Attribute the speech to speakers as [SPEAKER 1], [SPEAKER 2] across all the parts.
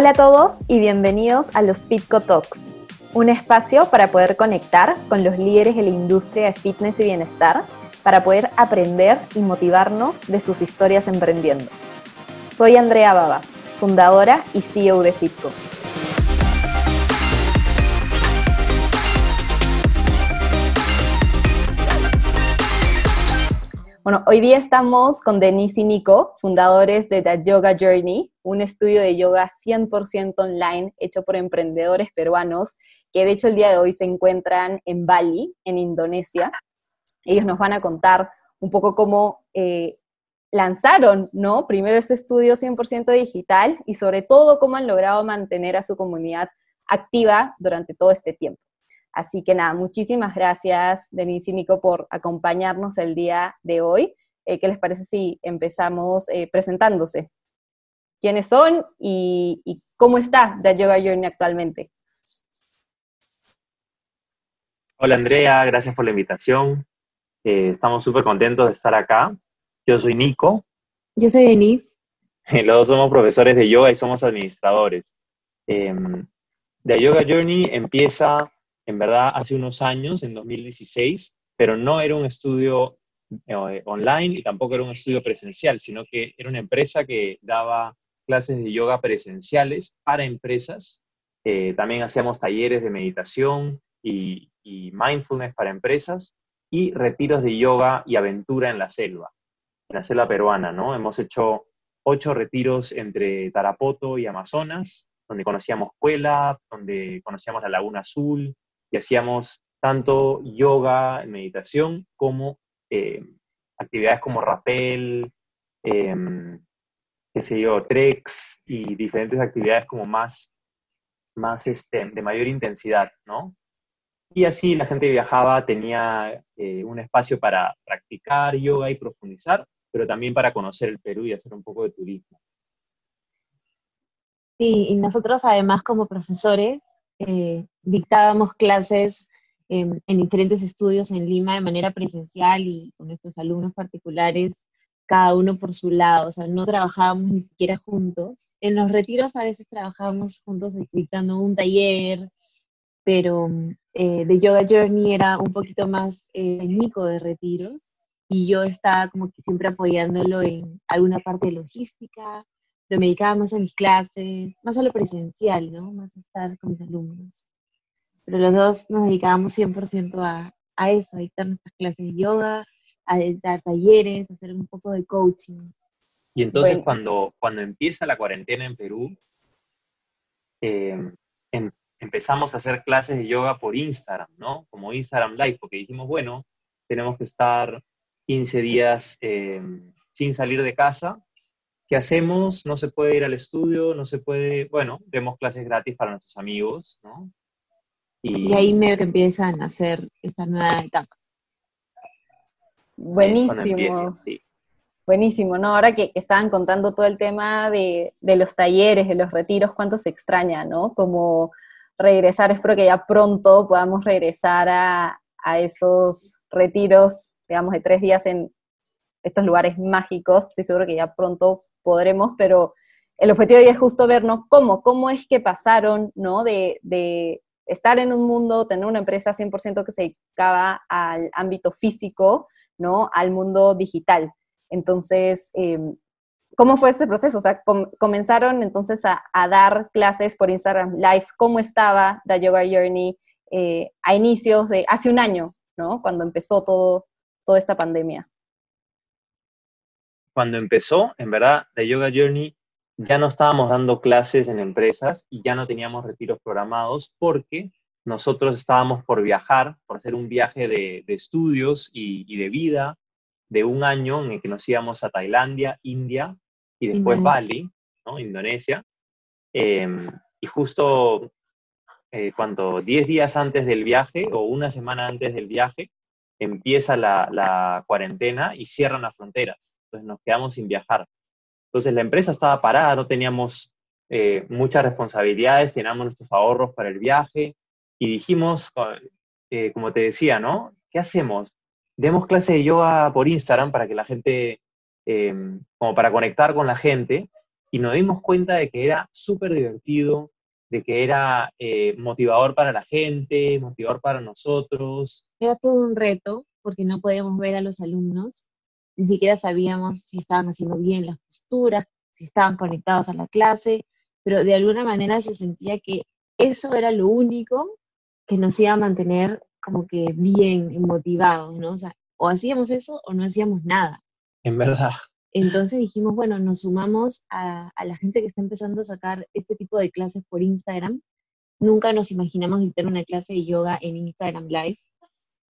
[SPEAKER 1] Hola a todos y bienvenidos a los Fitco Talks, un espacio para poder conectar con los líderes de la industria de fitness y bienestar, para poder aprender y motivarnos de sus historias emprendiendo. Soy Andrea Baba, fundadora y CEO de Fitco. Bueno, hoy día estamos con Denise y Nico, fundadores de The Yoga Journey, un estudio de yoga 100% online hecho por emprendedores peruanos que de hecho el día de hoy se encuentran en Bali, en Indonesia. Ellos nos van a contar un poco cómo eh, lanzaron, ¿no? Primero este estudio 100% digital y sobre todo cómo han logrado mantener a su comunidad activa durante todo este tiempo. Así que nada, muchísimas gracias, Denise y Nico, por acompañarnos el día de hoy. Eh, ¿Qué les parece si empezamos eh, presentándose? ¿Quiénes son y, cómo está The Yoga Journey actualmente?
[SPEAKER 2] Hola Andrea, gracias por la invitación. Eh, estamos súper contentos de estar acá. Yo soy Nico.
[SPEAKER 3] Yo soy Denise.
[SPEAKER 2] Los dos somos profesores de yoga y somos administradores. Em, The Yoga Journey empieza en verdad hace unos años, en 2016, pero no era un estudio eh, online y tampoco era un estudio presencial, sino que era una empresa que daba clases de yoga presenciales para empresas. Eh, también hacíamos talleres de meditación y, mindfulness para empresas y retiros de yoga y aventura en la selva, en la selva peruana, ¿no? Hemos hecho ocho retiros entre Tarapoto y Amazonas, donde conocíamos Cuela, donde conocíamos la Laguna Azul, y hacíamos tanto yoga, meditación, como eh, actividades como rappel, em, qué yo, treks y diferentes actividades como más, más este, de mayor intensidad, ¿no? Y así la gente viajaba, tenía eh, un espacio para practicar yoga y profundizar, pero también para conocer el Perú y hacer un poco de turismo.
[SPEAKER 3] Sí, y nosotros además como profesores eh, dictábamos clases en, diferentes estudios en Lima de manera presencial y con nuestros alumnos particulares, cada uno por su lado, o sea, no trabajábamos ni siquiera juntos. En los retiros a veces trabajábamos juntos dictando un taller, pero eh, de Yoga Journey era un poquito más eh, técnico de retiros y yo estaba como que siempre apoyándolo en alguna parte de logística, pero me dedicaba más a mis clases, más a lo presencial, ¿no? Más a estar con mis alumnos. Pero los dos nos dedicábamos 100% a, a eso, a dictar nuestras clases de yoga, a dar talleres, a hacer un poco de coaching.
[SPEAKER 2] Y entonces cuando, cuando empieza la cuarentena en Perú, em, em, empezamos a hacer clases de yoga por Instagram, ¿no? Como Instagram Live, porque dijimos, bueno, tenemos que estar 15 días em, sin salir de casa ¿qué hacemos? No se puede ir al estudio, no se puede, bueno, vemos clases gratis para nuestros amigos, ¿no?
[SPEAKER 3] Y, ahí medio que empiezan a hacer esta nueva etapa.
[SPEAKER 1] Buenísimo. Buenísimo, ¿no? Ahora que, estaban contando todo el tema de, los talleres, de los retiros, cuánto se extraña, ¿no? Como regresar, espero que ya pronto podamos regresar a, a esos retiros, digamos, de tres días en, estos lugares mágicos, estoy seguro que ya pronto podremos, pero el objetivo hoy es justo vernos cómo, cómo es que pasaron, ¿no? De, estar en un mundo, tener una empresa 100% que se dedicaba al ámbito físico, ¿no? Al mundo digital. Entonces, em, ¿cómo fue este proceso? O sea, comenzaron entonces a, dar clases por Instagram Live. ¿Cómo estaba The Yoga Journey eh, a inicios de hace un año, ¿no? Cuando empezó todo, toda esta pandemia
[SPEAKER 2] cuando empezó, en verdad, The Yoga Journey, ya no estábamos dando clases en empresas y ya no teníamos retiros programados porque nosotros estábamos por viajar, por hacer un viaje de, estudios y, de vida de un año en el que nos íbamos a Tailandia, India y después Bali, ¿no? Indonesia. Em, y justo eh, cuando 10 días antes del viaje o una semana antes del viaje, empieza la, la cuarentena y cierran las fronteras entonces nos quedamos sin viajar. Entonces la empresa estaba parada, no teníamos eh, muchas responsabilidades, teníamos nuestros ahorros para el viaje y dijimos, eh, como te decía, ¿no? ¿Qué hacemos? Demos clase de yoga por Instagram para que la gente, em, como para conectar con la gente y nos dimos cuenta de que era súper divertido, de que era eh, motivador para la gente, motivador para nosotros.
[SPEAKER 3] Era todo un reto porque no podíamos ver a los alumnos, ni siquiera sabíamos si estaban haciendo bien las posturas, si estaban conectados a la clase, pero de alguna manera se sentía que eso era lo único que nos iba a mantener como que bien motivados, ¿no? O sea, o hacíamos eso o no hacíamos nada.
[SPEAKER 2] En verdad.
[SPEAKER 3] Entonces dijimos, bueno, nos sumamos a, la gente que está empezando a sacar este tipo de clases por Instagram. Nunca nos imaginamos dictar una clase de yoga en Instagram Live.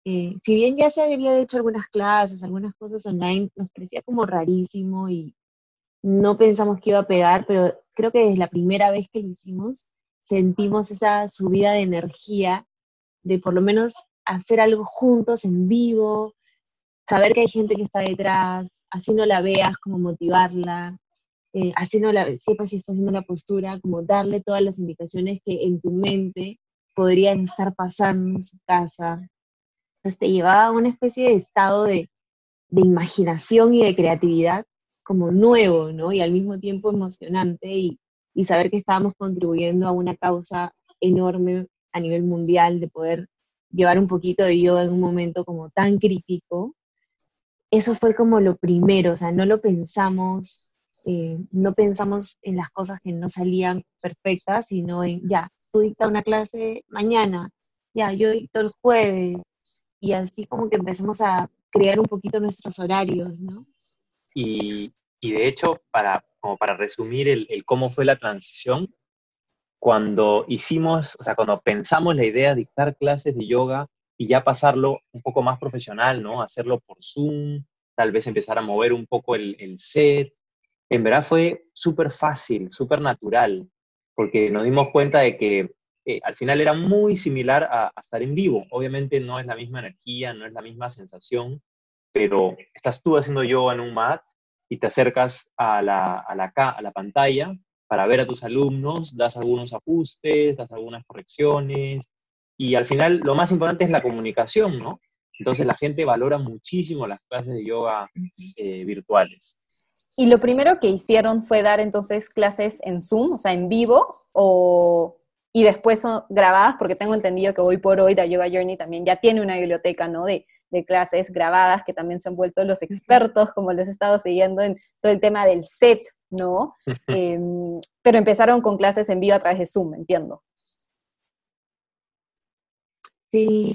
[SPEAKER 3] Eh, si bien ya se había hecho algunas clases, algunas cosas online, nos parecía como rarísimo y no pensamos que iba a pegar, pero creo que desde la primera vez que lo hicimos, sentimos esa subida de energía de por lo menos hacer algo juntos en vivo, saber que hay gente que está detrás, así no la veas, como motivarla, eh, así no la sepas si está haciendo la postura, como darle todas las indicaciones que en tu mente podrían estar pasando en su casa. Entonces te llevaba a una especie de estado de, imaginación y de creatividad como nuevo, ¿no? Y al mismo tiempo emocionante y, y saber que estábamos contribuyendo a una causa enorme a nivel mundial de poder llevar un poquito de yoga en un momento como tan crítico eso fue como lo primero, o sea, no lo pensamos, eh, no pensamos en las cosas que no salían perfectas, sino en, ya, tú dicta una clase mañana, ya, yo dicto el jueves, y así como que empezamos a crear un poquito nuestros horarios, ¿no?
[SPEAKER 2] Y, de hecho, para, como para resumir el, el cómo fue la transición, cuando hicimos, o sea, cuando pensamos la idea de dictar clases de yoga, y ya pasarlo un poco más profesional, ¿no? Hacerlo por Zoom, tal vez empezar a mover un poco el, set. En verdad fue súper fácil, súper natural, porque nos dimos cuenta de que eh, al final era muy similar a, estar en vivo. Obviamente no es la misma energía, no es la misma sensación, pero estás tú haciendo yoga en un mat y te acercas a la, a la, a la pantalla para ver a tus alumnos, das algunos ajustes, das algunas correcciones, y al final lo más importante es la comunicación, ¿no? Entonces la gente valora muchísimo las clases de yoga eh, virtuales.
[SPEAKER 1] ¿Y lo primero que hicieron fue dar entonces clases en Zoom, o sea, en vivo, o, y después son grabadas? Porque tengo entendido que hoy por hoy The Yoga Journey también ya tiene una biblioteca, ¿no? De, de clases grabadas que también se han vuelto los expertos, como les he estado siguiendo en todo el tema del set, ¿no? Em, pero empezaron con clases en vivo a través de Zoom, entiendo.
[SPEAKER 3] Sí,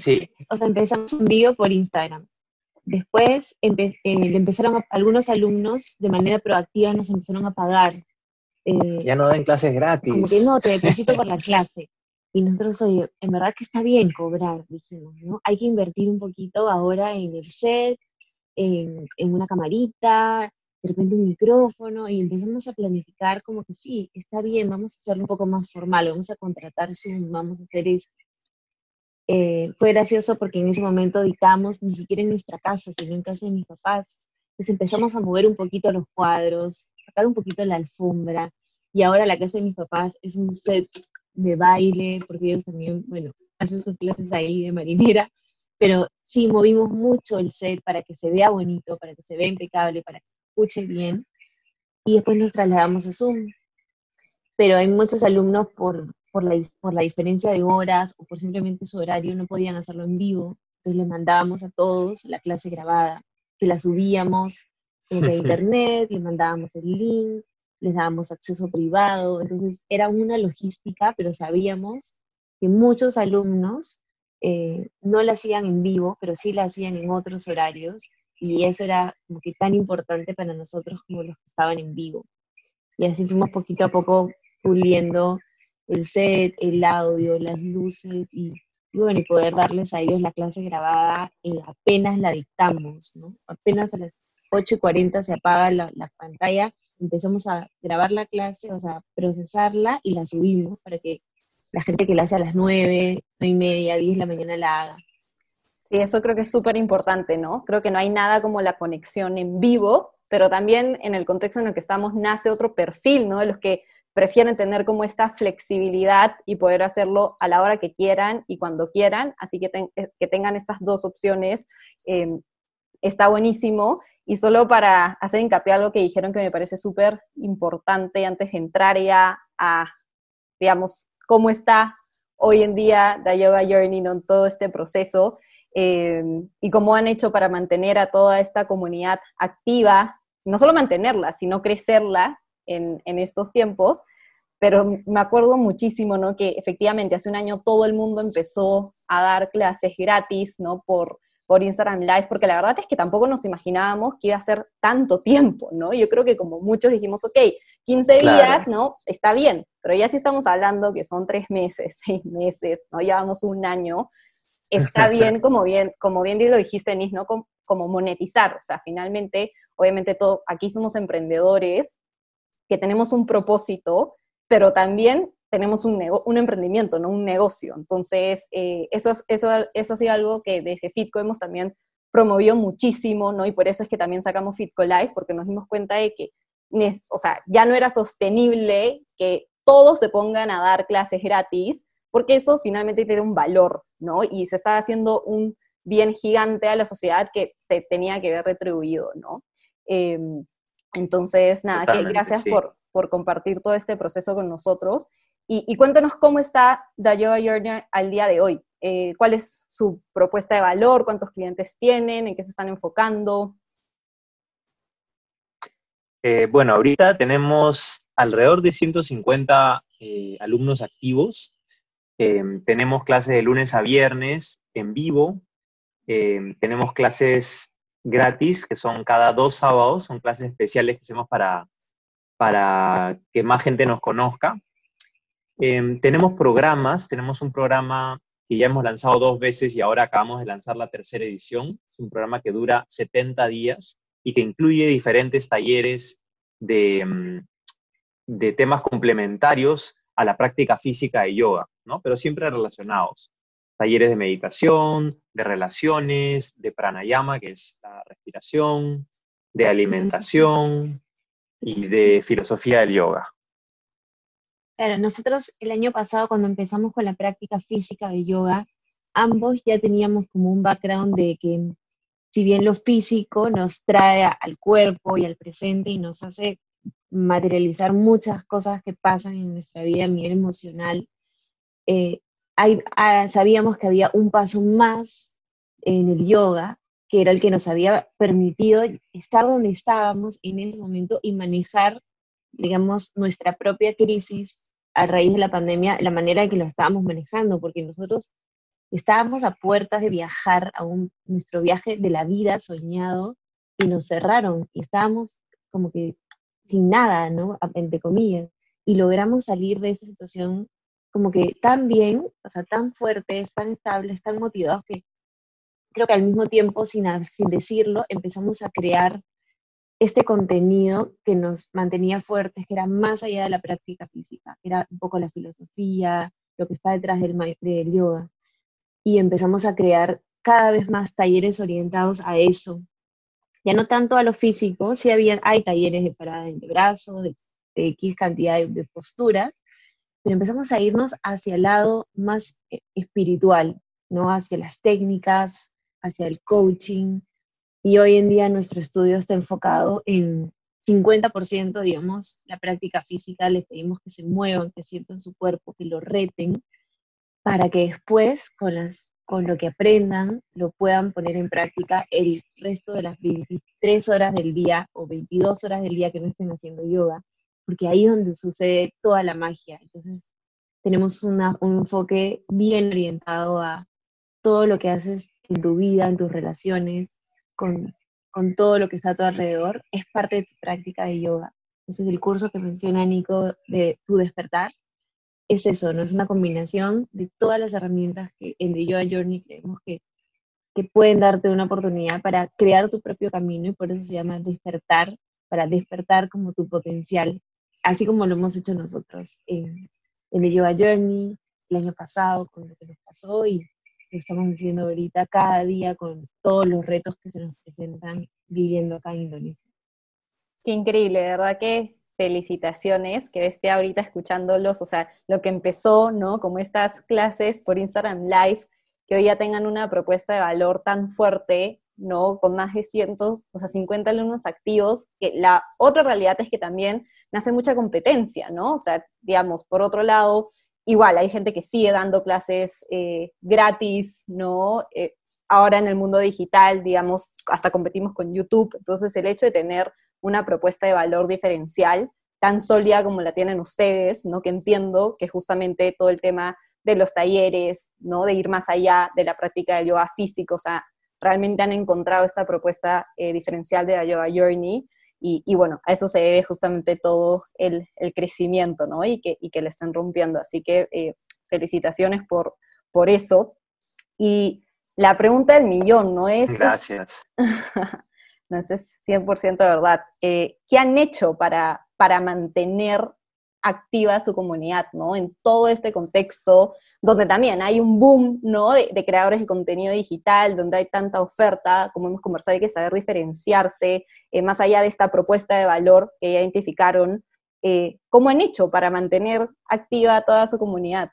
[SPEAKER 3] O sea, empezamos en vivo por Instagram. Después eh, empezaron algunos alumnos de manera proactiva nos empezaron a pagar.
[SPEAKER 2] Eh, ya no dan clases gratis.
[SPEAKER 3] Como que no, te deposito por la clase. Y nosotros, oye, en verdad que está bien cobrar, dijimos, ¿no? Hay que invertir un poquito ahora en el set, en, en una camarita, de repente un micrófono, y empezamos a planificar como que sí, está bien, vamos a hacerlo un poco más formal, vamos a contratar Zoom, vamos a hacer esto. Eh, fue gracioso porque en ese momento dictamos ni siquiera en nuestra casa, sino en casa de mis papás. Entonces empezamos a mover un poquito los cuadros, sacar un poquito la alfombra, y ahora la casa de mis papás es un set de baile, porque ellos también, bueno, hacen sus clases ahí de marinera, pero sí movimos mucho el set para que se vea bonito, para que se vea impecable, para que escuche bien, y después nos trasladamos a Zoom. Pero hay muchos alumnos por por la, por la diferencia de horas o por simplemente su horario no podían hacerlo en vivo. Entonces les mandábamos a todos la clase grabada, que la subíamos la internet, les mandábamos el link, les dábamos acceso privado. Entonces era una logística, pero sabíamos que muchos alumnos eh, no la hacían en vivo, pero sí la hacían en otros horarios. Y eso era como que tan importante para nosotros como los que estaban en vivo. Y así fuimos poquito a poco puliendo el set, el audio, las luces y, bueno, y poder darles a ellos la clase grabada eh, apenas la dictamos, ¿no? Apenas a las 8.40 se apaga la, pantalla, empezamos a grabar la clase, o sea, procesarla y la subimos para que la gente que la hace a las 9, 9 y media, 10 de la mañana la haga.
[SPEAKER 1] Sí, eso creo que es súper importante, ¿no? Creo que no hay nada como la conexión en vivo, pero también en el contexto en el que estamos nace otro perfil, ¿no? De los que prefieren tener como esta flexibilidad y poder hacerlo a la hora que quieran y cuando quieran, así que, eh, que tengan estas dos opciones eh, está buenísimo. Y solo para hacer hincapié algo que dijeron que me parece súper importante antes de entrar ya a, digamos, cómo está hoy en día The Yoga Journey en todo este proceso eh, y cómo han hecho para mantener a toda esta comunidad activa, no solo mantenerla, sino crecerla en, en estos tiempos pero me acuerdo muchísimo, ¿no? Que efectivamente hace un año todo el mundo empezó a dar clases gratis, ¿no? Por, por Instagram Live, porque la verdad es que tampoco nos imaginábamos que iba a ser tanto tiempo, ¿no? Yo creo que como muchos dijimos, ok, 15 días, ¿no? Está bien, pero ya si estamos hablando que son tres meses, seis meses, ¿no? Llevamos un año, está bien, como bien, como bien lo dijiste, Nis, ¿no? Como, como monetizar, o sea, finalmente, obviamente todo, aquí somos emprendedores que tenemos un propósito, pero también tenemos un, un emprendimiento, ¿no? un negocio. Entonces, eh, eso, eso, eso ha sido algo que desde Fitco hemos también promovido muchísimo, ¿no? Y por eso es que también sacamos Fitco Live, porque nos dimos cuenta de que, o sea, ya no era sostenible que todos se pongan a dar clases gratis, porque eso finalmente tiene un valor, ¿no? Y se estaba haciendo un bien gigante a la sociedad que se tenía que ver retribuido, ¿no? Em, entonces, nada, que gracias por, por compartir todo este proceso con nosotros. Y, cuéntanos cómo está The Yoga Journey al día de hoy. Eh, ¿Cuál es su propuesta de valor? ¿Cuántos clientes tienen? ¿En qué se están enfocando?
[SPEAKER 2] Eh, bueno, ahorita tenemos alrededor de 150 eh, alumnos activos. Em, tenemos clases de lunes a viernes en vivo. Em, tenemos clases gratis, que son cada dos sábados, son clases especiales que hacemos para para que más gente nos conozca. Em, tenemos programas, tenemos un programa que ya hemos lanzado dos veces y ahora acabamos de lanzar la tercera edición. Es un programa que dura 70 días y que incluye diferentes talleres de, em, de temas complementarios a la práctica física de yoga, ¿no? pero siempre relacionados. Talleres de meditación, de relaciones, de pranayama, que es la respiración, de alimentación, y de filosofía del yoga.
[SPEAKER 3] Claro, nosotros el año pasado cuando empezamos con la práctica física de yoga, ambos ya teníamos como un background de que si bien lo físico nos trae al cuerpo y al presente y nos hace materializar muchas cosas que pasan en nuestra vida a nivel emocional, eh, ah, sabíamos que había un paso más en el yoga que era el que nos había permitido estar donde estábamos en ese momento y manejar, digamos, nuestra propia crisis a raíz de la pandemia, la manera en que lo estábamos manejando, porque nosotros estábamos a puertas de viajar a un, nuestro viaje de la vida soñado y nos cerraron y estábamos como que sin nada, ¿no? Entre comillas. Y logramos salir de esa situación como que tan bien, o sea, tan fuertes, tan estables, tan motivados que creo que al mismo tiempo, sin, sin decirlo, empezamos a crear este contenido que nos mantenía fuertes, que era más allá de la práctica física, era un poco la filosofía, lo que está detrás del, del yoga. Y empezamos a crear cada vez más talleres orientados a eso. Ya no tanto a lo físico, sí había, hay talleres de parada de brazo, de, de X cantidad de, de posturas, pero empezamos a irnos hacia el lado más eh, espiritual, ¿no? Hacia las técnicas, hacia el coaching. Y hoy en día nuestro estudio está enfocado en 50%, digamos, la práctica física, les pedimos que se muevan, que sientan su cuerpo, que lo reten, para que después, con, las, con lo que aprendan, lo puedan poner en práctica el resto de las 23 horas del día o 22 horas del día que no estén haciendo yoga, porque ahí es donde sucede toda la magia. Entonces, tenemos un enfoque bien orientado a todo lo que haces en tu vida, en tus relaciones, con, con todo lo que está a tu alrededor, es parte de tu práctica de yoga. Entonces el curso que menciona Nico de Tu despertar es eso, ¿no? Es una combinación de todas las herramientas que en The Yoga Journey creemos que, que pueden darte una oportunidad para crear tu propio camino y por eso se llama despertar, para despertar como tu potencial, así como lo hemos hecho nosotros en, en The Yoga Journey el año pasado con lo que nos pasó y lo estamos haciendo ahorita cada día con todos los retos que se nos presentan viviendo acá en Indonesia.
[SPEAKER 1] Qué increíble, verdad que felicitaciones, que esté ahorita escuchándolos, o sea, lo que empezó, ¿no? Como estas clases por Instagram Live, que hoy ya tengan una propuesta de valor tan fuerte, ¿no? Con más de cientos, o sea, 50 alumnos activos, que la otra realidad es que también nace mucha competencia, ¿no? O sea, digamos, por otro lado, igual hay gente que sigue dando clases eh, gratis, ¿no? Eh, ahora en el mundo digital, digamos, hasta competimos con YouTube, entonces el hecho de tener una propuesta de valor diferencial tan sólida como la tienen ustedes, ¿no? Que entiendo que justamente todo el tema de los talleres, ¿no? De ir más allá de la práctica del yoga físico, o sea, realmente han encontrado esta propuesta eh, diferencial de la Yoga Journey y, bueno, a eso se debe justamente todo el, crecimiento, ¿no? Y que, y que le están rompiendo. Así que eh, felicitaciones por, por eso. Y la pregunta del millón, ¿no es?
[SPEAKER 2] Gracias.
[SPEAKER 1] no, es 100% verdad. Eh, ¿Qué han hecho para, para mantener activa su comunidad, ¿no? En todo este contexto, donde también hay un boom, ¿no? De, creadores de contenido digital, donde hay tanta oferta, como hemos conversado, hay que saber diferenciarse, eh, más allá de esta propuesta de valor que identificaron, eh, ¿cómo han hecho para mantener activa toda su comunidad?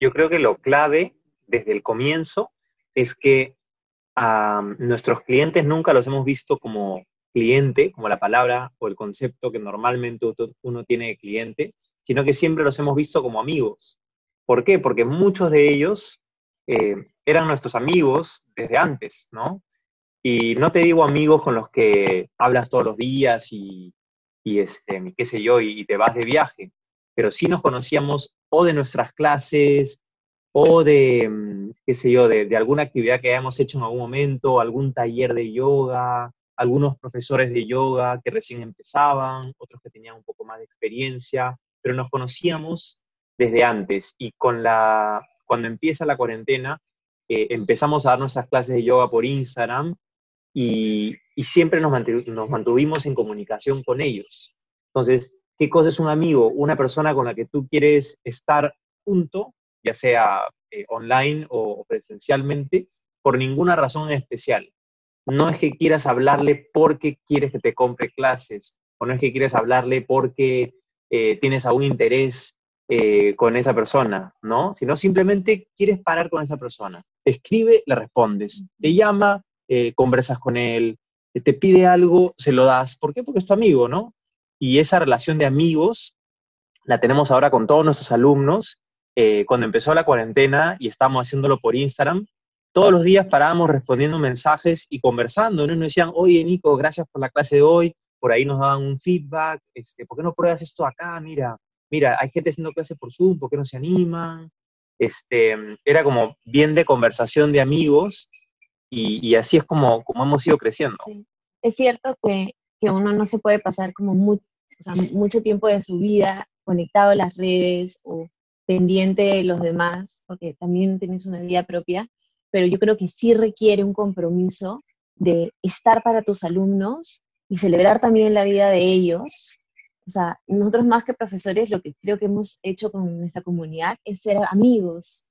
[SPEAKER 2] Yo creo que lo clave desde el comienzo es que a nuestros clientes nunca los hemos visto como cliente, como la palabra o el concepto que normalmente uno tiene de cliente, sino que siempre los hemos visto como amigos. ¿Por qué? Porque muchos de ellos eh, eran nuestros amigos desde antes, ¿no? Y no te digo amigos con los que hablas todos los días y, este, qué sé yo, y, te vas de viaje, pero sí nos conocíamos o de nuestras clases o de, mm, qué sé yo, de alguna actividad que hayamos hecho en algún momento, algún taller de yoga, algunos profesores de yoga que recién empezaban, otros que tenían un poco más de experiencia, pero nos conocíamos desde antes y con la, cuando empieza la cuarentena eh, empezamos a dar nuestras clases de yoga por Instagram y, siempre nos, nos mantuvimos en comunicación con ellos. Entonces, ¿qué cosa es un amigo? Una persona con la que tú quieres estar junto, ya sea eh, online o presencialmente, por ninguna razón especial no es que quieras hablarle porque quieres que te compre clases, o no es que quieres hablarle porque eh, tienes algún interés eh, con esa persona, ¿no? Sino simplemente quieres parar con esa persona. Escribe, le respondes. Te llama, eh, conversas con él. Te pide algo, se lo das. ¿Por qué? Porque es tu amigo, ¿no? Y esa relación de amigos la tenemos ahora con todos nuestros alumnos. cuando empezó la cuarentena y estamos haciéndolo por Instagram, todos los días parábamos respondiendo mensajes y conversando, ¿no? nos decían, oye, Nico, gracias por la clase de hoy, por ahí nos daban un feedback, este, ¿por qué no pruebas esto acá? Mira, mira, hay gente haciendo clases por Zoom, ¿por qué no se animan? Este, era como bien de conversación de amigos y, así es como, como hemos ido creciendo.
[SPEAKER 3] Es cierto que, que, uno no se puede pasar como mucho tiempo de su vida conectado a las redes o pendiente de los demás, porque también tienes una vida propia, pero yo creo que sí requiere un compromiso de estar para tus alumnos y celebrar también la vida de ellos. O sea, nosotros más que profesores, lo que creo que hemos hecho con nuestra comunidad es ser amigos.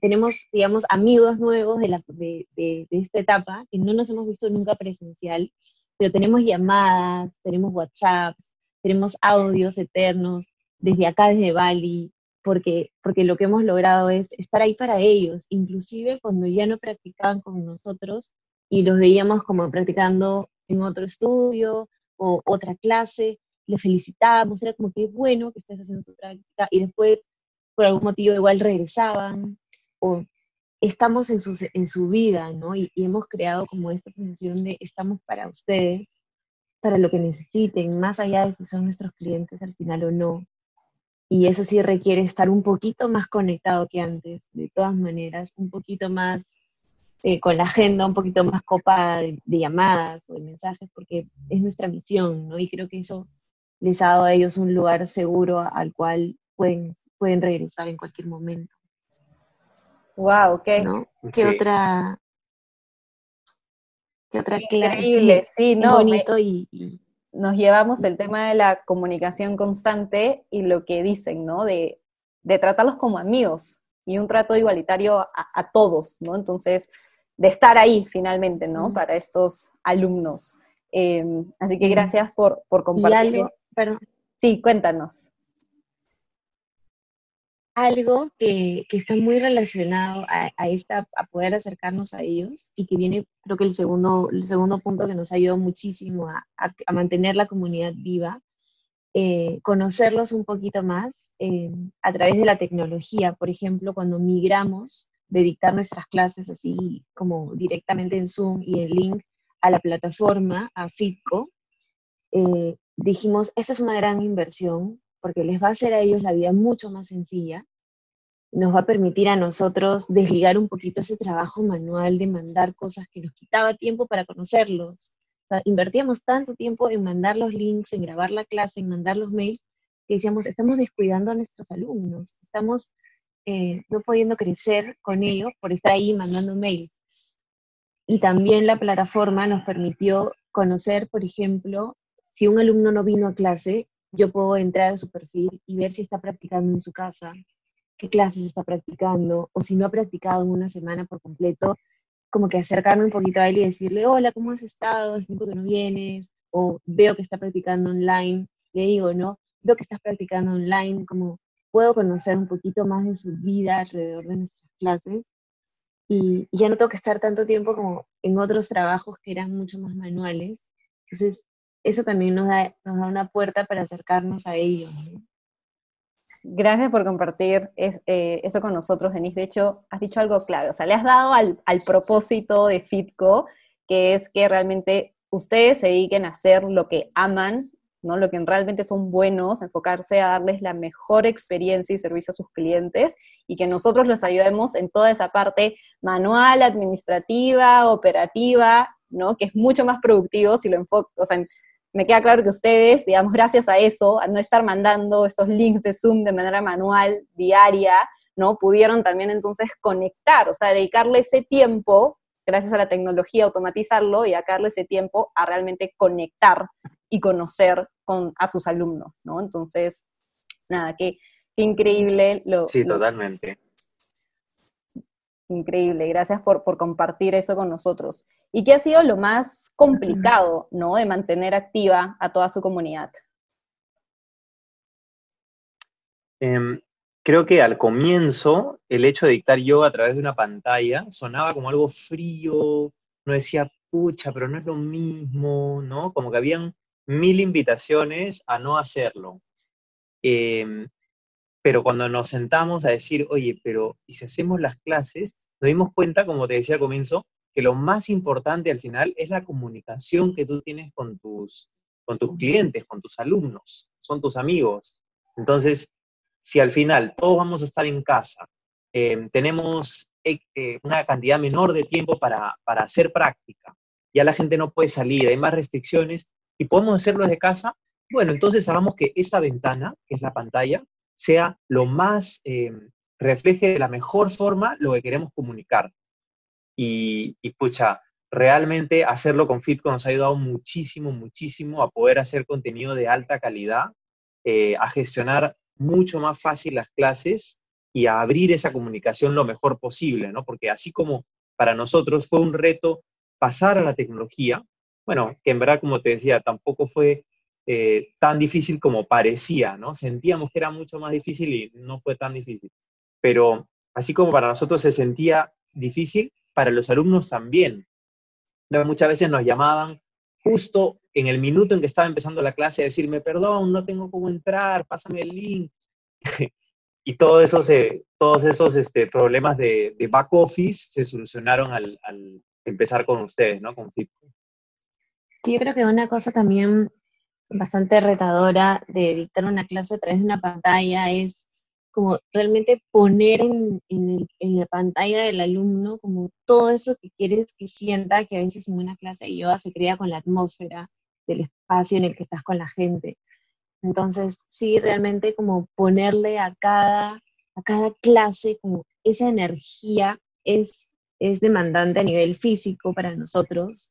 [SPEAKER 3] tenemos, digamos, amigos nuevos de, de, de esta etapa que no nos hemos visto nunca presencial, pero tenemos llamadas, tenemos WhatsApps, tenemos audios eternos desde acá, desde Bali, porque, porque lo que hemos logrado es estar ahí para ellos, inclusive cuando ya no practicaban con nosotros y los veíamos como practicando en otro estudio o otra clase, les felicitábamos, era como que es bueno que estés haciendo tu práctica y después por algún motivo igual regresaban o estamos en su, en su vida, ¿no? Y, y hemos creado como esta sensación de estamos para ustedes, para lo que necesiten, más allá de si son nuestros clientes al final o no y eso sí requiere estar un poquito más conectado que antes, de todas maneras, un poquito más eh, con la agenda, un poquito más copada de, llamadas o de mensajes, porque es nuestra misión, ¿no? Y creo que eso les ha dado a ellos un lugar seguro al cual pueden, pueden regresar en cualquier momento.
[SPEAKER 1] Wow,
[SPEAKER 3] ¿qué, ¿Qué otra qué otra
[SPEAKER 1] Increíble, sí, no, bonito y nos llevamos el tema de la comunicación constante y lo que dicen, ¿no? De, tratarlos como amigos y un trato igualitario a, todos, ¿no? Entonces, de estar ahí finalmente, ¿no? Para estos alumnos. Em, así que gracias por, por compartir.
[SPEAKER 3] perdón.
[SPEAKER 1] Sí, cuéntanos.
[SPEAKER 3] Algo que, que, está muy relacionado a, a, esta, a poder acercarnos a ellos y que viene, creo que el segundo, el segundo punto que nos ayudó muchísimo a, a mantener la comunidad viva, eh, conocerlos un poquito más eh, a través de la tecnología. Por ejemplo, cuando migramos de dictar nuestras clases así como directamente en Zoom y el link a la plataforma, a FITCO, eh, dijimos, esta es una gran inversión porque les va a hacer a ellos la vida mucho más sencilla, nos va a permitir a nosotros desligar un poquito ese trabajo manual de mandar cosas que nos quitaba tiempo para conocerlos. invertíamos tanto tiempo en mandar los links, en grabar la clase, en mandar los mails, que decíamos, estamos descuidando a nuestros alumnos, estamos eh, no pudiendo crecer con ellos por estar ahí mandando mails. Y también la plataforma nos permitió conocer, por ejemplo, si un alumno no vino a clase, yo puedo entrar a su perfil y ver si está practicando en su casa, qué clases está practicando, o si no ha practicado en una semana por completo, como que acercarme un poquito a él y decirle, hola, ¿cómo has estado? Es tiempo que no vienes, o veo que está practicando online, le digo, ¿no? Veo que estás practicando online, como puedo conocer un poquito más de su vida alrededor de nuestras clases y, ya no tengo que estar tanto tiempo como en otros trabajos que eran mucho más manuales. Entonces, eso también nos da, nos da una puerta para acercarnos a ellos.
[SPEAKER 1] Gracias por compartir eh, eso con nosotros, Denise. De hecho, has dicho algo clave. O sea, le has dado al, al propósito de FITCO, que es que realmente ustedes se dediquen a hacer lo que aman, ¿no? Lo que realmente son buenos, enfocarse a darles la mejor experiencia y servicio a sus clientes y que nosotros los ayudemos en toda esa parte manual, administrativa, operativa, ¿no? Que es mucho más productivo si lo enfoco, o sea, me queda claro que ustedes, digamos, gracias a eso, a no estar mandando estos links de Zoom de manera manual, diaria, ¿no? Pudieron también entonces conectar, o sea, dedicarle ese tiempo, gracias a la tecnología, automatizarlo y darle ese tiempo a realmente conectar y conocer con, a sus alumnos, ¿no? Entonces, nada, qué, qué increíble lo...
[SPEAKER 2] Sí, totalmente.
[SPEAKER 1] Increíble, gracias por, por, compartir eso con nosotros. ¿Y qué ha sido lo más complicado, ¿no? De mantener activa a toda su comunidad.
[SPEAKER 2] Eh, creo que al comienzo el hecho de dictar yoga a través de una pantalla sonaba como algo frío, no decía, pucha, pero no es lo mismo, ¿no? Como que habían mil invitaciones a no hacerlo. Eh, pero cuando nos sentamos a decir, oye, pero ¿y si hacemos las clases? Nos dimos cuenta, como te decía al comienzo, que lo más importante al final es la comunicación que tú tienes con tus, con tus clientes, con tus alumnos, son tus amigos. Entonces, si al final todos vamos a estar en casa, eh, tenemos eh, una cantidad menor de tiempo para, para hacer práctica, ya la gente no puede salir, hay más restricciones y podemos hacerlo desde casa, bueno, entonces hagamos que esta ventana, que es la pantalla, sea lo más, eh, refleje de la mejor forma lo que queremos comunicar. Y, y, pucha, realmente hacerlo con Fitco nos ha ayudado muchísimo, muchísimo a poder hacer contenido de alta calidad, eh, a gestionar mucho más fácil las clases y a abrir esa comunicación lo mejor posible, ¿no? Porque así como para nosotros fue un reto pasar a la tecnología, bueno, que en verdad, como te decía, tampoco fue eh, tan difícil como parecía, ¿no? Sentíamos que era mucho más difícil y no fue tan difícil. Pero así como para nosotros se sentía difícil, para los alumnos también. Muchas veces nos llamaban justo en el minuto en que estaba empezando la clase a decirme, perdón, no tengo cómo entrar, pásame el link. y todo eso se, todos esos este, problemas de, de, back office se solucionaron al, al, empezar con ustedes, ¿no? Con Fitco.
[SPEAKER 3] Yo creo que una cosa también bastante retadora de dictar una clase a través de una pantalla es como realmente poner en, en, en, la pantalla del alumno como todo eso que quieres que sienta, que a veces en una clase de yoga se crea con la atmósfera del espacio en el que estás con la gente. Entonces, sí, realmente como ponerle a cada, a cada clase como esa energía es, es demandante a nivel físico para nosotros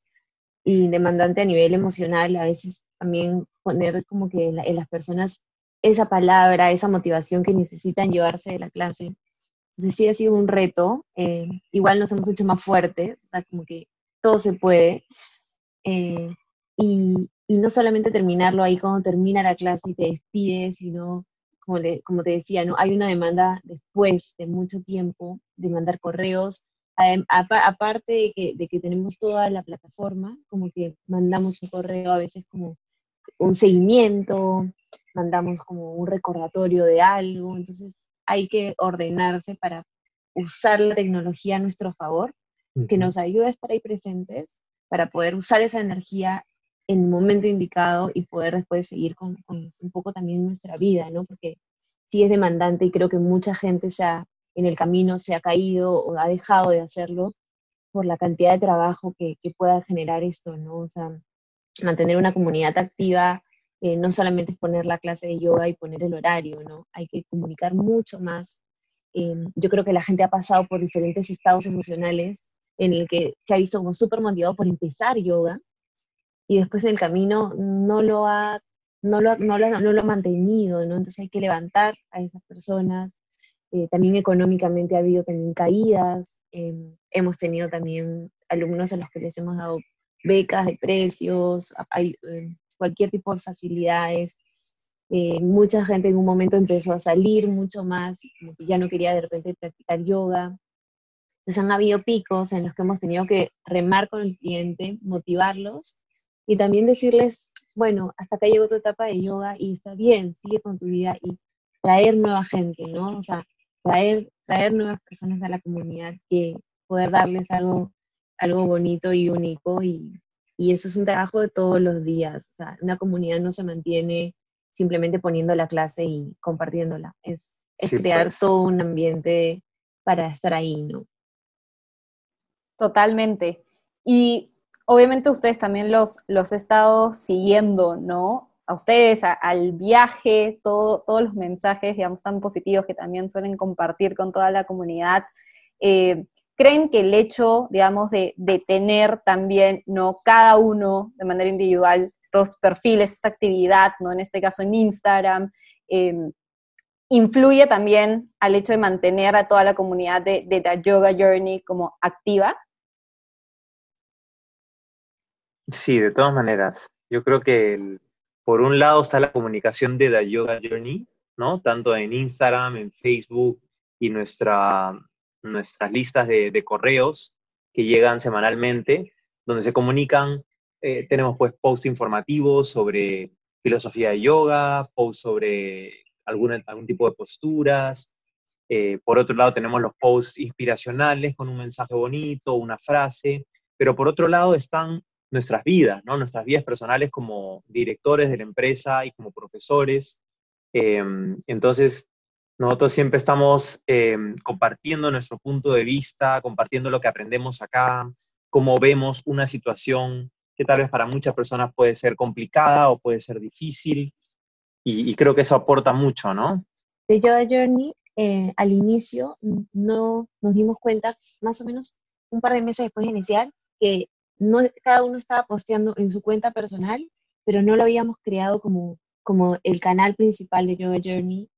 [SPEAKER 3] y demandante a nivel emocional, a veces también poner como que en, las personas esa palabra, esa motivación que necesitan llevarse de la clase. Entonces sí ha sido un reto, eh, igual nos hemos hecho más fuertes, o sea, como que todo se puede. Eh, y, y, no solamente terminarlo ahí cuando termina la clase y te despides, sino como, como te decía, ¿no? hay una demanda después de mucho tiempo de mandar correos, aparte de que, de que tenemos toda la plataforma, como que mandamos un correo a veces como un seguimiento, mandamos como un recordatorio de algo, entonces hay que ordenarse para usar la tecnología a nuestro favor, que nos ayude a estar ahí presentes para poder usar esa energía en el momento indicado y poder después seguir con, un poco también nuestra vida, ¿no? Porque sí es demandante y creo que mucha gente se ha, en el camino se ha caído o ha dejado de hacerlo por la cantidad de trabajo que, que pueda generar esto, ¿no? O sea, mantener una comunidad activa eh, no solamente es poner la clase de yoga y poner el horario, ¿no? Hay que comunicar mucho más. Eh, yo creo que la gente ha pasado por diferentes estados emocionales en el que se ha visto como súper motivado por empezar yoga y después en el camino no lo ha, no lo, no lo, no lo ha mantenido, ¿no? Entonces hay que levantar a esas personas. Eh, también económicamente ha habido también caídas. Em, hemos tenido también alumnos a los que les hemos dado becas de precios, hay, em, cualquier tipo de facilidades. Eh, mucha gente en un momento empezó a salir mucho más, como ya no quería de repente practicar yoga. Entonces han habido picos en los que hemos tenido que remar con el cliente, motivarlos y también decirles, bueno, hasta acá llegó tu etapa de yoga y está bien, sigue con tu vida y traer nueva gente, ¿no? O sea, traer, traer nuevas personas a la comunidad que poder darles algo, algo bonito y único y, y eso es un trabajo de todos los días. O sea, una comunidad no se mantiene simplemente poniendo la clase y compartiéndola. Es, es crear pues. todo un ambiente para estar ahí, ¿no?
[SPEAKER 1] Totalmente. Y obviamente ustedes también los, los he estado siguiendo, ¿no? A ustedes, al viaje, todo, todos los mensajes, digamos, tan positivos que también suelen compartir con toda la comunidad. Eh, ¿Creen que el hecho, digamos, de, tener también, ¿no? Cada uno de manera individual estos perfiles, esta actividad, ¿no? En este caso en Instagram, em, influye también al hecho de mantener a toda la comunidad de, de The Yoga Journey como activa?
[SPEAKER 2] Sí, de todas maneras. Yo creo que por un lado está la comunicación de The Yoga Journey, ¿no? Tanto en Instagram, en Facebook y nuestra, nuestras listas de, correos que llegan semanalmente, donde se comunican, eh, tenemos pues posts informativos sobre filosofía de yoga, posts sobre algún, algún tipo de posturas. Eh, por otro lado tenemos los posts inspiracionales con un mensaje bonito, una frase, pero por otro lado están nuestras vidas, ¿no? Nuestras vidas personales como directores de la empresa y como profesores. Em, entonces, nosotros siempre estamos em, compartiendo nuestro punto de vista, compartiendo lo que aprendemos acá, cómo vemos una situación que tal vez para muchas personas puede ser complicada o puede ser difícil, y, creo que eso aporta mucho, ¿no?
[SPEAKER 3] De Yoga Journey, eh, al inicio no nos dimos cuenta, más o menos un par de meses después de iniciar, que no, cada uno estaba posteando en su cuenta personal, pero no lo habíamos creado como, como el canal principal de Yoga Journey,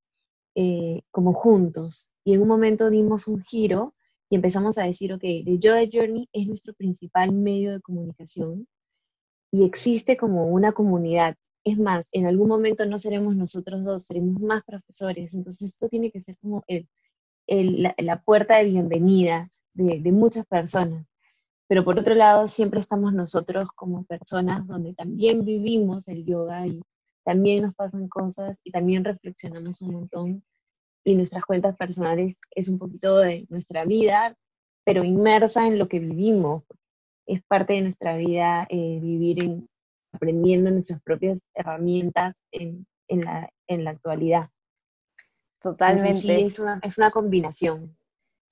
[SPEAKER 3] eh, como juntos. Y en un momento dimos un giro y empezamos a decir, ok, The Yoga Journey es nuestro principal medio de comunicación y existe como una comunidad. Es más, en algún momento no seremos nosotros dos, seremos más profesores. Entonces esto tiene que ser como el, la, puerta de bienvenida de, de muchas personas pero por otro lado siempre estamos nosotros como personas donde también vivimos el yoga y también nos pasan cosas y también reflexionamos un montón y nuestras cuentas personales es un poquito de nuestra vida, pero inmersa en lo que vivimos. Es parte de nuestra vida eh, vivir en, aprendiendo nuestras propias herramientas en, en, la, en la actualidad.
[SPEAKER 1] Totalmente. sí,
[SPEAKER 3] es una, es una combinación.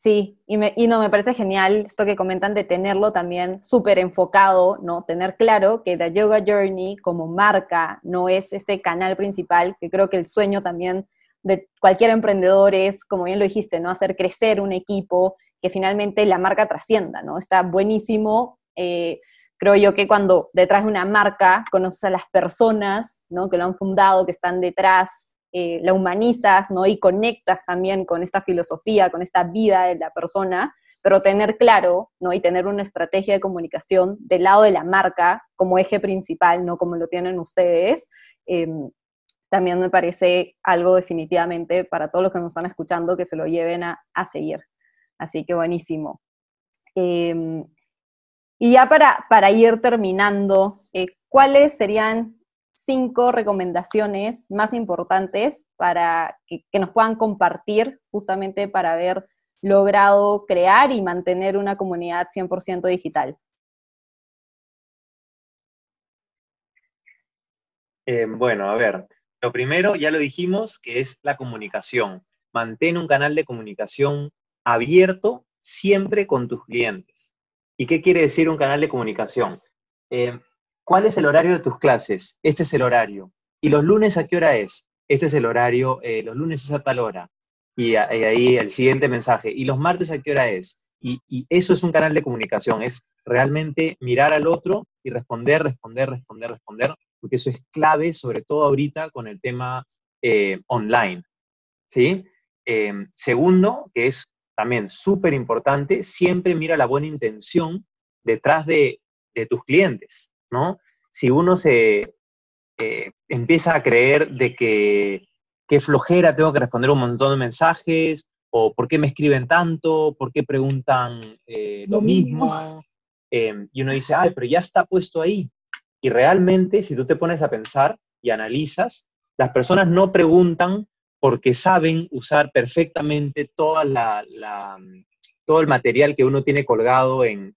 [SPEAKER 1] Sí, y, me, y no, me parece genial esto que comentan de tenerlo también súper enfocado, ¿no? Tener claro que The Yoga Journey como marca no es este canal principal, que creo que el sueño también de cualquier emprendedor es, como bien lo dijiste, ¿no? Hacer crecer un equipo, que finalmente la marca trascienda, ¿no? Está buenísimo. Eh, creo yo que cuando detrás de una marca conoces a las personas, ¿no? Que lo han fundado, que están detrás, eh, la humanizas, ¿no? Y conectas también con esta filosofía, con esta vida de la persona, pero tener claro, ¿no? Y tener una estrategia de comunicación del lado de la marca como eje principal, ¿no? Como lo tienen ustedes, em, también me parece algo definitivamente para todos los que nos están escuchando que se lo lleven a, seguir. Así que buenísimo. Em, y ya para, para ir terminando, eh, ¿cuáles serían cinco recomendaciones más importantes para que, nos puedan compartir justamente para haber logrado crear y mantener una comunidad 100% digital?
[SPEAKER 2] Eh, bueno, a ver, lo primero, ya lo dijimos, que es la comunicación. Mantén un canal de comunicación abierto siempre con tus clientes. ¿Y qué quiere decir un canal de comunicación? Eh, ¿Cuál es el horario de tus clases? Este es el horario. ¿Y los lunes a qué hora es? Este es el horario, eh, los lunes es a tal hora. Y, ahí el siguiente mensaje. ¿Y los martes a qué hora es? Y, y, eso es un canal de comunicación, es realmente mirar al otro y responder, responder, responder, responder, porque eso es clave, sobre todo ahorita con el tema eh, online. ¿sí? Em, segundo, que es también súper importante, siempre mira la buena intención detrás de, tus clientes, ¿no? Si uno se eh, empieza a creer de que qué flojera, tengo que responder un montón de mensajes, o por qué me escriben tanto, por qué preguntan eh, lo, mismo, em, y uno dice, ay, pero ya está puesto ahí, y realmente, si tú te pones a pensar y analizas, las personas no preguntan porque saben usar perfectamente toda la, todo el material que uno tiene colgado en,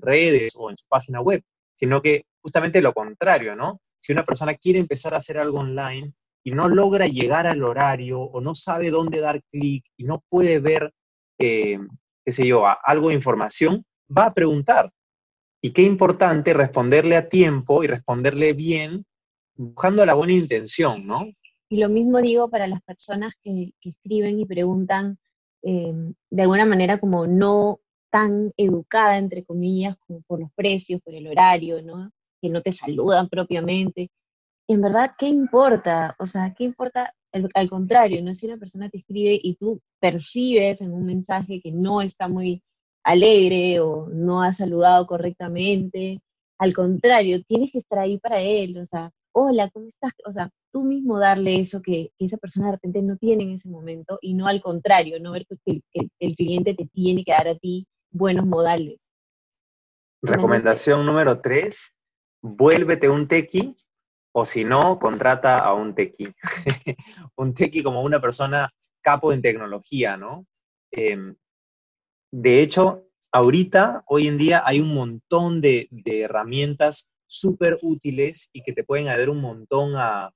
[SPEAKER 2] redes o en su página web, sino que justamente lo contrario, ¿no? Si una persona quiere empezar a hacer algo online y no logra llegar al horario o no sabe dónde dar clic y no puede ver, eh, qué sé yo, algo de información, va a preguntar. Y qué importante responderle a tiempo y responderle bien, buscando la buena intención, ¿no?
[SPEAKER 3] Y lo mismo digo para las personas que, escriben y preguntan eh, de alguna manera como no tan educada, entre comillas, como por los precios, por el horario, ¿no? Que no te saludan propiamente. En verdad, ¿qué importa? O sea, ¿qué importa? al contrario, ¿no? Si una persona te escribe y tú percibes en un mensaje que no está muy alegre o no ha saludado correctamente. Al contrario, tienes que estar ahí para él, o sea, hola, ¿cómo estás? O sea, tú mismo darle eso que, esa persona de repente no tiene en ese momento y no al contrario, no ver que el, cliente te tiene que dar a ti buenos modales.
[SPEAKER 2] Recomendación número tres, vuélvete un tequi o si no, contrata a un tequi. un tequi como una persona capo en tecnología, ¿no? Em, de hecho, ahorita, hoy en día, hay un montón de, herramientas súper útiles y que te pueden ayudar un montón a,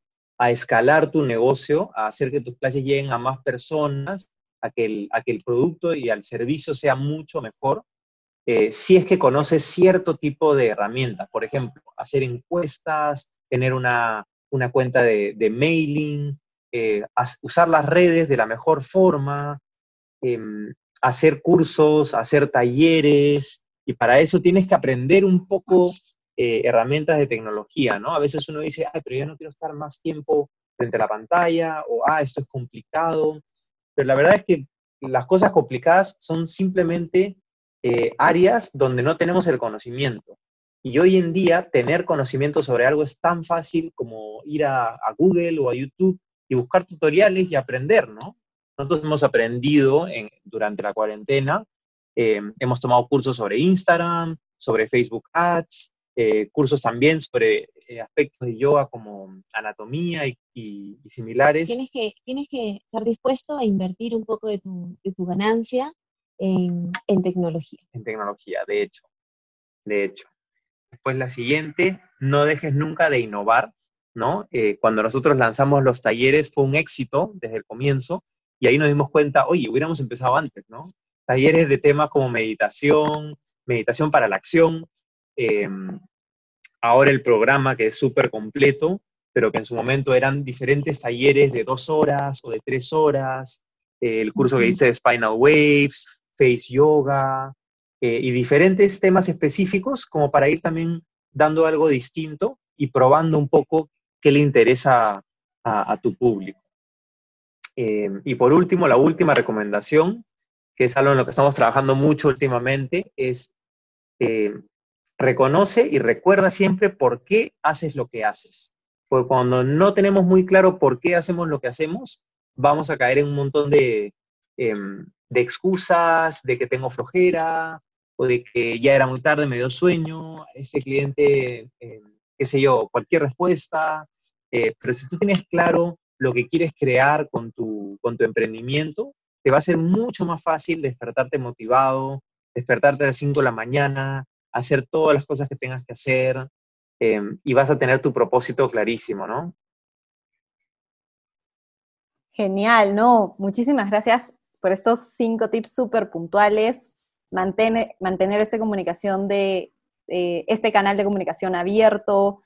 [SPEAKER 2] escalar tu negocio, a hacer que tus clases lleguen a más personas, a que el, producto y el servicio sea mucho mejor, eh, si es que conoces cierto tipo de herramientas. Por ejemplo, hacer encuestas, tener una, cuenta de, mailing, eh, usar las redes de la mejor forma, em, hacer cursos, hacer talleres, y para eso tienes que aprender un poco eh, herramientas de tecnología, ¿no? A veces uno dice, ay, pero yo no quiero estar más tiempo frente a la pantalla, o, ah, esto es complicado, pero la verdad es que las cosas complicadas son simplemente eh, áreas donde no tenemos el conocimiento. Y hoy en día tener conocimiento sobre algo es tan fácil como ir a, Google o a YouTube y buscar tutoriales y aprender, ¿no? Nosotros hemos aprendido durante la cuarentena, eh, hemos tomado cursos sobre Instagram, sobre Facebook Ads, eh, cursos también sobre eh, aspectos de yoga como anatomía y, similares.
[SPEAKER 3] Tienes que, tienes que estar dispuesto a invertir un poco de tu, ganancia en, en, tecnología.
[SPEAKER 2] En tecnología, de hecho. De hecho. Después la siguiente, no dejes nunca de innovar, ¿no? cuando nosotros lanzamos los talleres fue un éxito desde el comienzo, y ahí nos dimos cuenta, oye, hubiéramos empezado antes, ¿no? Talleres de temas como meditación, meditación para la acción, em, ahora el programa que es súper completo, pero que en su momento eran diferentes talleres de dos horas o de tres horas, el curso que hice de Spinal Waves, Face Yoga, eh, y diferentes temas específicos como para ir también dando algo distinto y probando un poco qué le interesa a tu público. Eh, y por último, la última recomendación, que es algo en lo que estamos trabajando mucho últimamente, es eh, reconoce y recuerda siempre por qué haces lo que haces. Porque cuando no tenemos muy claro por qué hacemos lo que hacemos, vamos a caer en un montón de, em, de excusas, de que tengo flojera, o de que ya era muy tarde, me dio sueño, este cliente, em, qué sé yo, cualquier respuesta. Eh, pero si tú tienes claro lo que quieres crear con tu, con tu emprendimiento, te va a ser mucho más fácil despertarte motivado, despertarte a las 5 de la mañana, hacer todas las cosas que tengas que hacer em, y vas a tener tu propósito clarísimo, ¿no?
[SPEAKER 1] Genial, no, muchísimas gracias por estos cinco tips súper puntuales. Mantener, mantener esta comunicación de, este canal de comunicación abierto,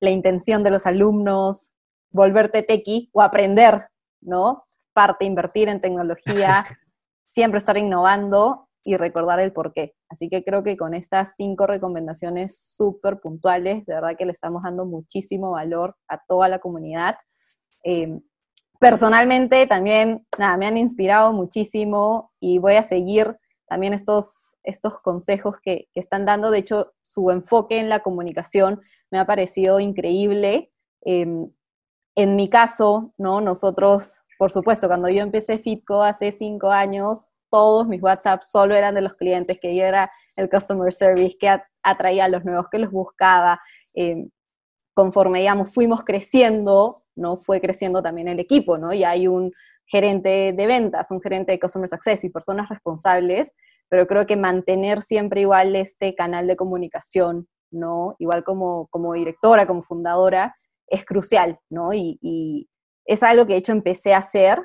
[SPEAKER 1] la intención de los alumnos, volverte tequi o aprender, ¿no? Parte, invertir en tecnología, siempre estar innovando y recordar el por qué. Así que creo que con estas cinco recomendaciones súper puntuales, de verdad que le estamos dando muchísimo valor a toda la comunidad. Em, personalmente también, nada, me han inspirado muchísimo y voy a seguir también estos, estos consejos que, están dando. De hecho, su enfoque en la comunicación me ha parecido increíble. Em, en mi caso, ¿no? Nosotros, por supuesto, cuando yo empecé Fitco hace cinco años, todos mis WhatsApp solo eran de los clientes, que yo era el customer service, que atraía a los nuevos, que los buscaba. Em, conforme, digamos, fuimos creciendo, ¿no? Fue creciendo también el equipo, ¿no? Y hay un gerente de ventas, un gerente de customer success y personas responsables, pero creo que mantener siempre igual este canal de comunicación, ¿no? Igual como, como directora, como fundadora, es crucial, ¿no? Y, y es algo que de hecho empecé a hacer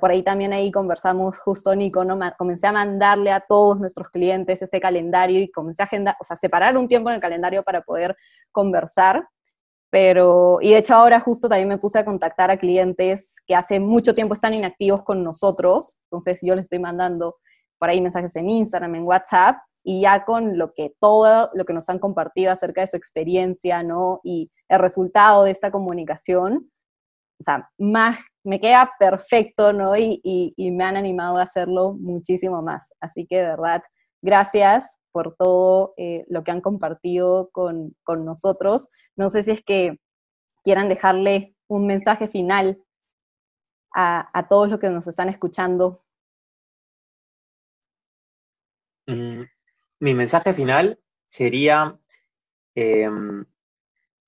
[SPEAKER 1] por ahí también ahí conversamos justo Nico, ¿no? Comencé a mandarle a todos nuestros clientes este calendario y comencé a agendar, o sea, separar un tiempo en el calendario para poder conversar. Pero, y de hecho ahora justo también me puse a contactar a clientes que hace mucho tiempo están inactivos con nosotros, entonces yo les estoy mandando por ahí mensajes en Instagram, en WhatsApp, y ya con lo que todo lo que nos han compartido acerca de su experiencia, ¿no? Y el resultado de esta comunicación, o sea, más, me queda perfecto, ¿no? Y, me han animado a hacerlo muchísimo más. Así que de verdad, gracias por todo eh, lo que han compartido con, con, nosotros. No sé si es que quieran dejarle un mensaje final a, a todos los que nos están escuchando.
[SPEAKER 2] Mm, mi mensaje final sería, em,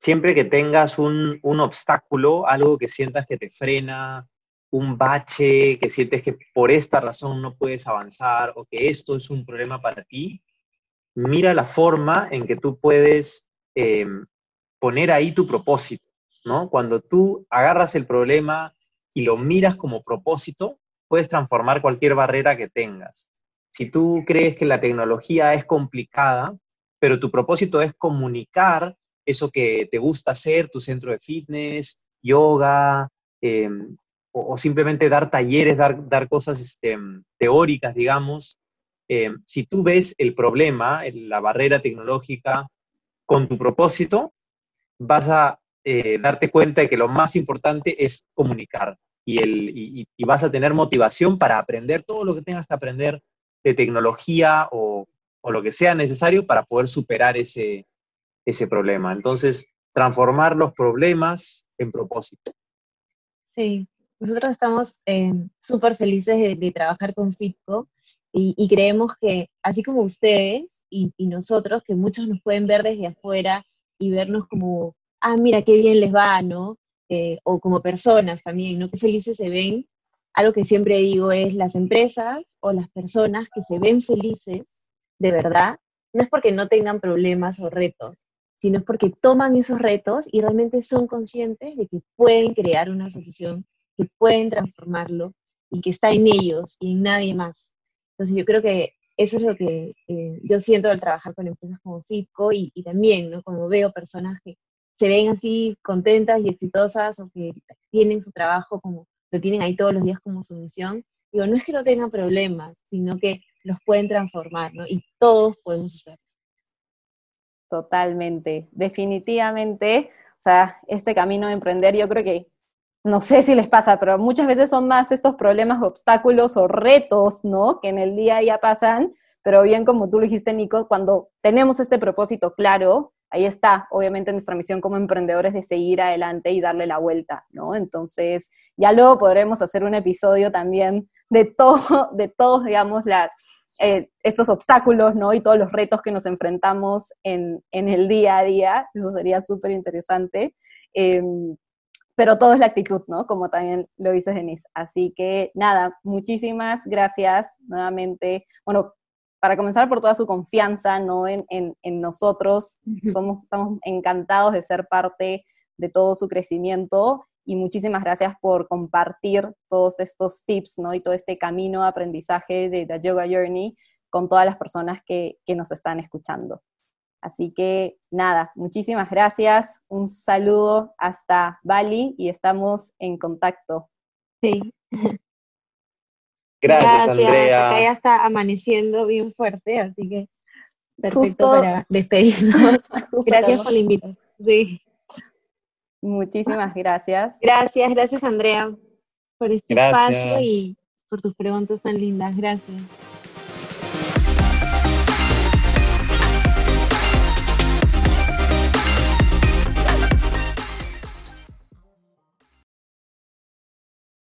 [SPEAKER 2] siempre que tengas un, obstáculo, algo que sientas que te frena, un bache, que sientes que por esta razón no puedes avanzar o que esto es un problema para ti, mira la forma en que tú puedes em, poner ahí tu propósito, ¿no? Cuando tú agarras el problema y lo miras como propósito, puedes transformar cualquier barrera que tengas. Si tú crees que la tecnología es complicada, pero tu propósito es comunicar eso que te gusta hacer, tu centro de fitness, yoga, em, o, simplemente dar talleres, dar, dar cosas este, teóricas, digamos. Em, si tú ves el problema, la barrera tecnológica, con tu propósito, vas a eh, darte cuenta de que lo más importante es comunicar y, el, y, vas a tener motivación para aprender todo lo que tengas que aprender de tecnología o, o lo que sea necesario para poder superar ese, ese problema. Entonces, transformar los problemas en propósito.
[SPEAKER 3] Sí, nosotros estamos eh, súper felices de, trabajar con FITCO y, creemos que, así como ustedes y, nosotros, que muchos nos pueden ver desde afuera y vernos como, ah, mira, qué bien les va, ¿no? Eh, o como personas también, ¿no? Qué felices se ven. Algo que siempre digo es las empresas o las personas que se ven felices, de verdad, no es porque no tengan problemas o retos, sino es porque toman esos retos y realmente son conscientes de que pueden crear una solución, que pueden transformarlo y que está en ellos y en nadie más. Entonces yo creo que eso es lo que eh, yo siento al trabajar con empresas como Fitco y, también ¿no? cuando veo personas que se ven así contentas y exitosas o que tienen su trabajo como lo tienen ahí todos los días como su misión, digo, no es que no tengan problemas, sino que los pueden transformar, ¿no? Y todos podemos hacerlo.
[SPEAKER 1] Totalmente, definitivamente. O sea, este camino de emprender yo creo que, no sé si les pasa, pero muchas veces son más estos problemas, obstáculos o retos, ¿no? Que en el día a día pasan, pero bien como tú lo dijiste, Nico, cuando tenemos este propósito claro, ahí está, obviamente, nuestra misión como emprendedores de seguir adelante y darle la vuelta, ¿no? Entonces, ya luego podremos hacer un episodio también de todo, de todos, digamos, las, eh, estos obstáculos, ¿no? Y todos los retos que nos enfrentamos en, el día a día, eso sería súper interesante. Em, pero todo es la actitud, ¿no? Como también lo dice Denise. Así que nada, muchísimas gracias nuevamente. Bueno, para comenzar por toda su confianza, ¿no? En, nosotros, Somos, estamos encantados de ser parte de todo su crecimiento y muchísimas gracias por compartir todos estos tips, ¿no? Y todo este camino de aprendizaje de The Yoga Journey con todas las personas que, que nos están escuchando. Así que nada, muchísimas gracias, un saludo hasta Bali y estamos en contacto.
[SPEAKER 3] Sí.
[SPEAKER 2] Gracias, Andrea.
[SPEAKER 3] Acá ya está amaneciendo bien fuerte, así que perfecto para despedirnos. gracias por la invitación. Sí.
[SPEAKER 1] Muchísimas gracias.
[SPEAKER 3] Gracias, gracias Andrea por este espacio y por tus preguntas tan lindas. Gracias.